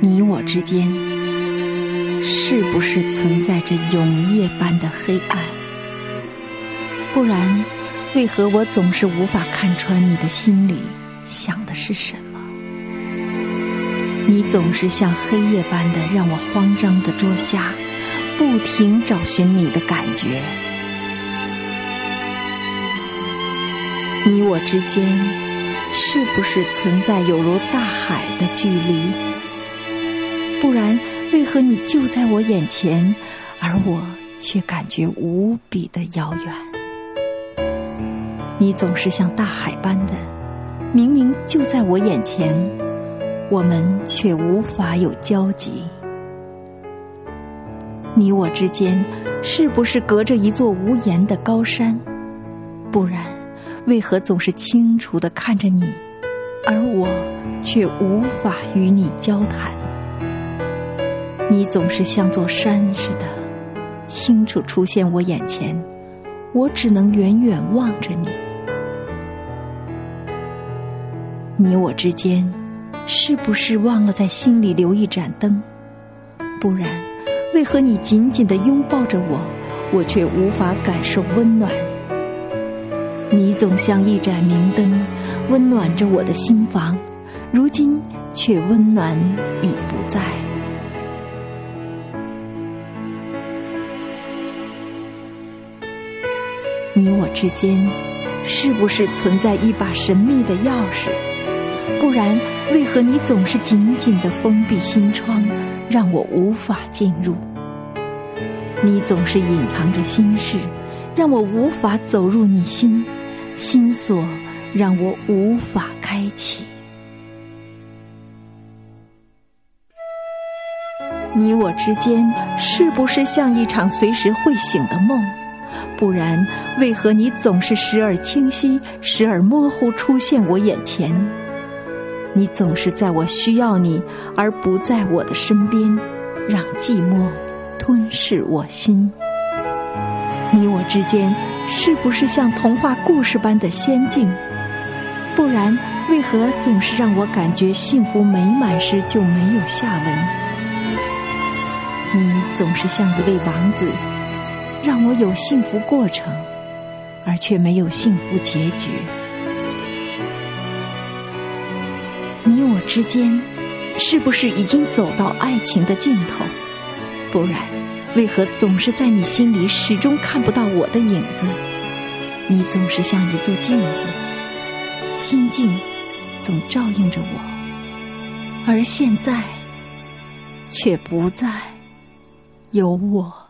你我之间，是不是存在着永夜般的黑暗？不然，为何我总是无法看穿你的心里想的是什么？你总是像黑夜般的让我慌张的捉瞎，不停找寻你的感觉。你我之间，是不是存在有如大海的距离？不然，为何你就在我眼前，而我却感觉无比的遥远？你总是像大海般的，明明就在我眼前，我们却无法有交集。你我之间，是不是隔着一座无言的高山？不然。为何总是清楚的看着你，而我却无法与你交谈？你总是像座山似的，清楚出现我眼前，我只能远远望着你。你我之间，是不是忘了在心里留一盏灯？不然，为何你紧紧的拥抱着我，我却无法感受温暖？你总像一盏明灯，温暖着我的心房，如今却温暖已不在。你我之间，是不是存在一把神秘的钥匙？不然，为何你总是紧紧的封闭心窗，让我无法进入？你总是隐藏着心事，让我无法走入你心。心锁让我无法开启。你我之间是不是像一场随时会醒的梦？不然，为何你总是时而清晰，时而模糊出现我眼前？你总是在我需要你而不在我的身边，让寂寞吞噬我心。你我之间是不是像童话故事般的仙境？不然，为何总是让我感觉幸福美满时就没有下文？你总是像一位王子，让我有幸福过程，而却没有幸福结局。你我之间是不是已经走到爱情的尽头？不然。为何总是在你心里始终看不到我的影子？你总是像一座镜子，心境总照应着我，而现在却不再有我。